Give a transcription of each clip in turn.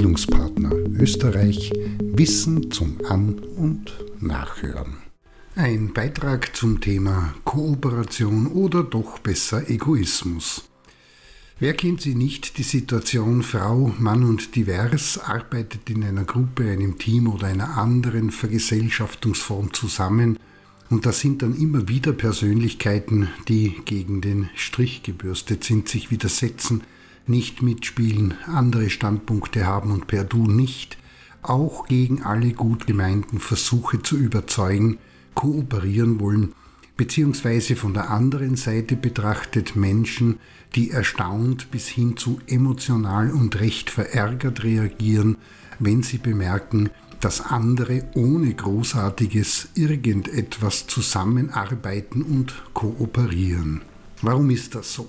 Bildungspartner Österreich Wissen zum An- und Nachhören. Ein Beitrag zum Thema Kooperation oder doch besser Egoismus. Wer kennt sie nicht, die Situation Frau, Mann und divers, arbeitet in einer Gruppe, einem Team oder einer anderen Vergesellschaftungsform zusammen und da sind dann immer wieder Persönlichkeiten, die gegen den Strich gebürstet sind, sich widersetzen, nicht mitspielen, andere Standpunkte haben und per Du nicht, auch gegen alle gut gemeinten Versuche zu überzeugen, kooperieren wollen, beziehungsweise von der anderen Seite betrachtet Menschen, die erstaunt bis hin zu emotional und recht verärgert reagieren, wenn sie bemerken, dass andere ohne großartiges irgendetwas zusammenarbeiten und kooperieren. Warum ist das so?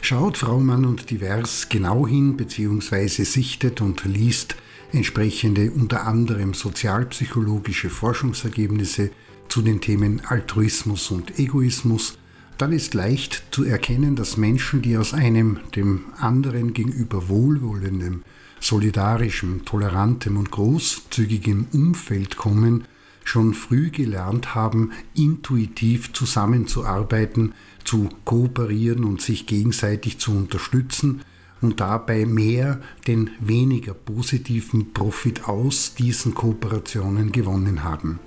Schaut Frau Mann und Divers genau hin bzw. sichtet und liest entsprechende unter anderem sozialpsychologische Forschungsergebnisse zu den Themen Altruismus und Egoismus, dann ist leicht zu erkennen, dass Menschen, die aus einem dem anderen gegenüber wohlwollenden solidarischem, tolerantem und großzügigem Umfeld kommen, schon früh gelernt haben, intuitiv zusammenzuarbeiten, zu kooperieren und sich gegenseitig zu unterstützen und dabei mehr den weniger positiven Profit aus diesen Kooperationen gewonnen haben.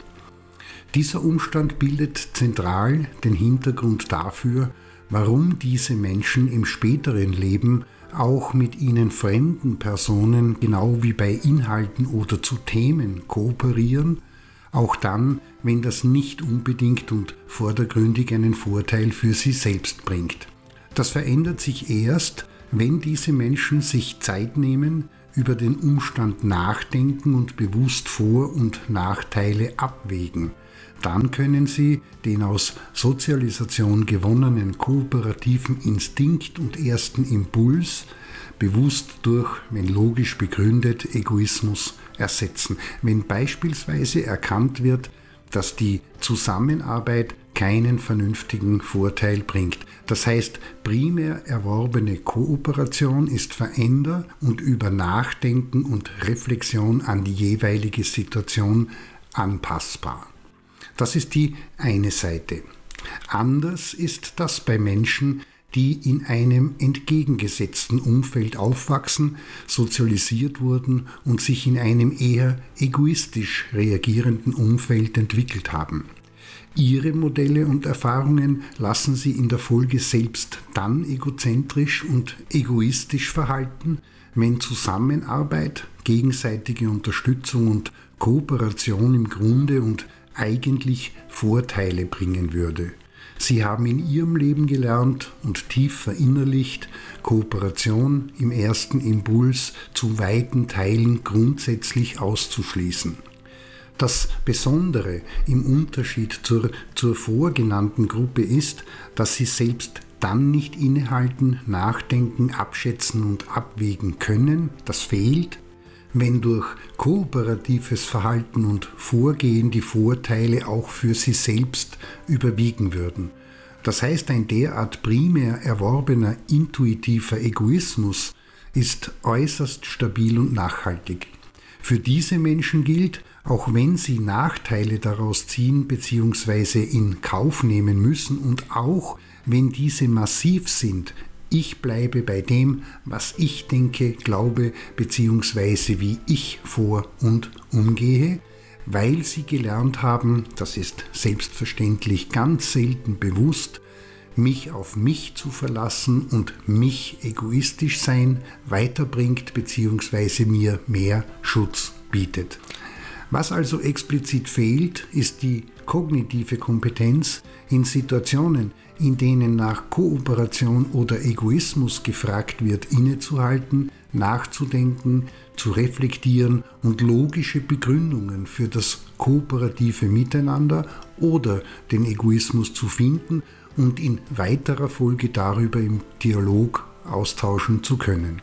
Dieser Umstand bildet zentral den Hintergrund dafür, warum diese Menschen im späteren Leben auch mit ihnen fremden Personen genau wie bei Inhalten oder zu Themen kooperieren, auch dann, wenn das nicht unbedingt und vordergründig einen Vorteil für sie selbst bringt. Das verändert sich erst, wenn diese Menschen sich Zeit nehmen, über den Umstand nachdenken und bewusst Vor- und Nachteile abwägen – dann können Sie den aus Sozialisation gewonnenen kooperativen Instinkt und ersten Impuls bewusst durch, wenn logisch begründet, Egoismus ersetzen. Wenn beispielsweise erkannt wird, dass die Zusammenarbeit keinen vernünftigen Vorteil bringt. Das heißt, primär erworbene Kooperation ist veränder und über Nachdenken und Reflexion an die jeweilige Situation anpassbar. Das ist die eine Seite. Anders ist das bei Menschen, die in einem entgegengesetzten Umfeld aufwachsen, sozialisiert wurden und sich in einem eher egoistisch reagierenden Umfeld entwickelt haben. Ihre Modelle und Erfahrungen lassen sie in der Folge selbst dann egozentrisch und egoistisch verhalten, wenn Zusammenarbeit, gegenseitige Unterstützung und Kooperation im Grunde und eigentlich Vorteile bringen würde. Sie haben in ihrem Leben gelernt und tief verinnerlicht, Kooperation im ersten Impuls zu weiten Teilen grundsätzlich auszuschließen. Das Besondere im Unterschied zur, zur vorgenannten Gruppe ist, dass sie selbst dann nicht innehalten, nachdenken, abschätzen und abwägen können, das fehlt, wenn durch kooperatives Verhalten und Vorgehen die Vorteile auch für sie selbst überwiegen würden. Das heißt, ein derart primär erworbener intuitiver Egoismus ist äußerst stabil und nachhaltig. Für diese Menschen gilt, auch wenn sie Nachteile daraus ziehen bzw. in Kauf nehmen müssen und auch wenn diese massiv sind, ich bleibe bei dem, was ich denke, glaube bzw. wie ich vor und umgehe, weil sie gelernt haben, das ist selbstverständlich ganz selten bewusst, mich auf mich zu verlassen und mich egoistisch sein weiterbringt bzw. mir mehr Schutz bietet. Was also explizit fehlt, ist die kognitive Kompetenz in Situationen, in denen nach Kooperation oder Egoismus gefragt wird, innezuhalten, nachzudenken, zu reflektieren und logische Begründungen für das kooperative Miteinander oder den Egoismus zu finden und in weiterer Folge darüber im Dialog austauschen zu können.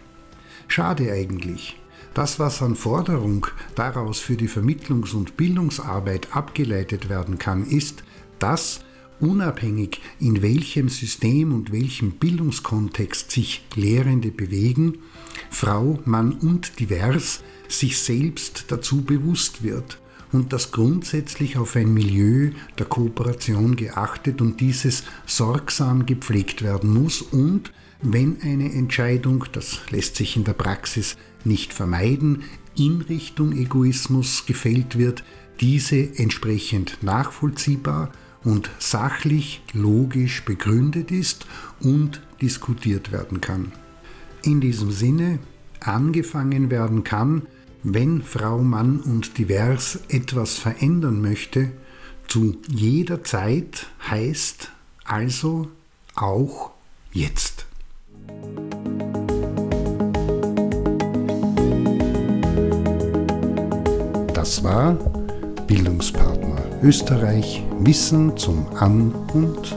Schade eigentlich. Das, was an Forderung daraus für die Vermittlungs- und Bildungsarbeit abgeleitet werden kann, ist, dass unabhängig in welchem System und welchem Bildungskontext sich Lehrende bewegen, Frau, Mann und divers sich selbst dazu bewusst wird und dass grundsätzlich auf ein Milieu der Kooperation geachtet und dieses sorgsam gepflegt werden muss und wenn eine Entscheidung, das lässt sich in der Praxis nicht vermeiden, in Richtung Egoismus gefällt wird, diese entsprechend nachvollziehbar und sachlich, logisch begründet ist und diskutiert werden kann. In diesem Sinne angefangen werden kann, wenn Frau, Mann und divers etwas verändern möchte, zu jeder Zeit heißt also auch jetzt. War Bildungspartner Österreich Wissen zum An- und